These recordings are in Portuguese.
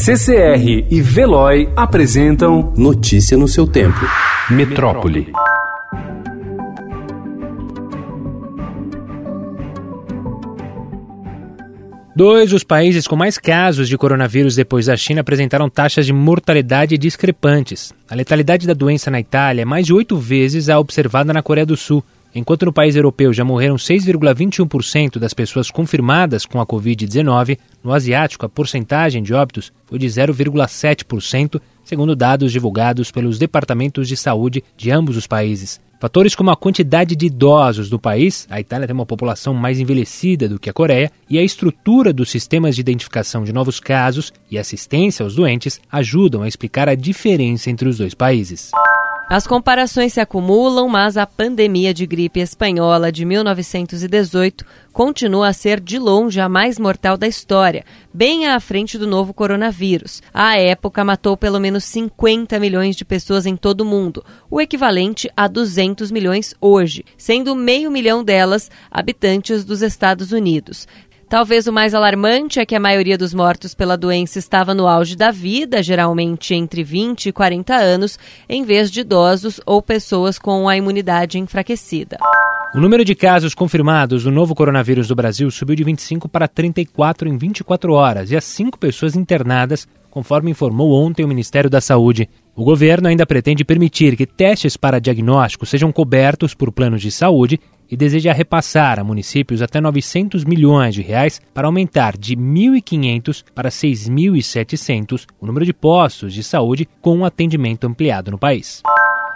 CCR e Veloy apresentam Notícia no seu tempo. Metrópole. Dois dos países com mais casos de coronavírus depois da China apresentaram taxas de mortalidade discrepantes. A letalidade da doença na Itália é mais de oito vezes a observada na Coreia do Sul. Enquanto no país europeu já morreram 6,21% das pessoas confirmadas com a Covid-19, no asiático a porcentagem de óbitos foi de 0,7%, segundo dados divulgados pelos departamentos de saúde de ambos os países. Fatores como a quantidade de idosos do país, a Itália tem uma população mais envelhecida do que a Coreia, e a estrutura dos sistemas de identificação de novos casos e assistência aos doentes ajudam a explicar a diferença entre os dois países. As comparações se acumulam, mas a pandemia de gripe espanhola de 1918 continua a ser de longe a mais mortal da história, bem à frente do novo coronavírus. A época matou pelo menos 50 milhões de pessoas em todo o mundo, o equivalente a 200 milhões hoje, sendo meio milhão delas habitantes dos Estados Unidos. Talvez o mais alarmante é que a maioria dos mortos pela doença estava no auge da vida, geralmente entre 20 e 40 anos, em vez de idosos ou pessoas com a imunidade enfraquecida. O número de casos confirmados do novo coronavírus do Brasil subiu de 25 para 34 em 24 horas e as cinco pessoas internadas, conforme informou ontem o Ministério da Saúde. O governo ainda pretende permitir que testes para diagnóstico sejam cobertos por planos de saúde e deseja repassar a municípios até 900 milhões de reais para aumentar de 1.500 para 6.700 o número de postos de saúde com um atendimento ampliado no país.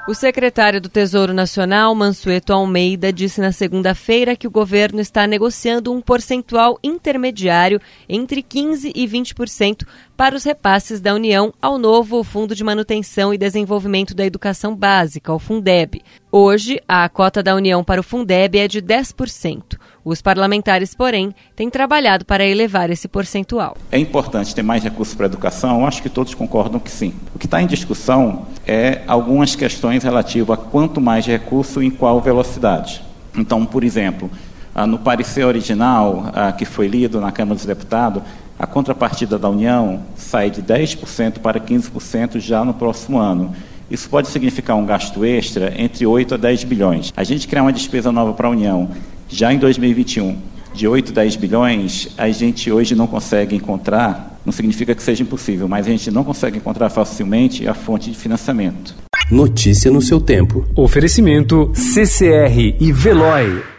O secretário do Tesouro Nacional, Mansueto Almeida, disse na segunda-feira que o governo está negociando um percentual intermediário entre 15% e 20% para os repasses da União ao novo Fundo de Manutenção e Desenvolvimento da Educação Básica, o Fundeb. Hoje, a cota da União para o Fundeb é de 10%. Os parlamentares, porém, têm trabalhado para elevar esse percentual. É importante ter mais recursos para a educação? Acho que todos concordam que sim. O que está em discussão é algumas questões relativas a quanto mais recurso e em qual velocidade. Então, por exemplo, ah, no parecer original ah, que foi lido na Câmara dos Deputados, a contrapartida da União sai de 10% para 15% já no próximo ano. Isso pode significar um gasto extra entre 8 a 10 bilhões. A gente criar uma despesa nova para a União já em 2021, de 8, 10 bilhões, a gente hoje não consegue encontrar, não significa que seja impossível, mas a gente não consegue encontrar facilmente a fonte de financiamento. Notícia no seu tempo. Oferecimento CCR e Veloy.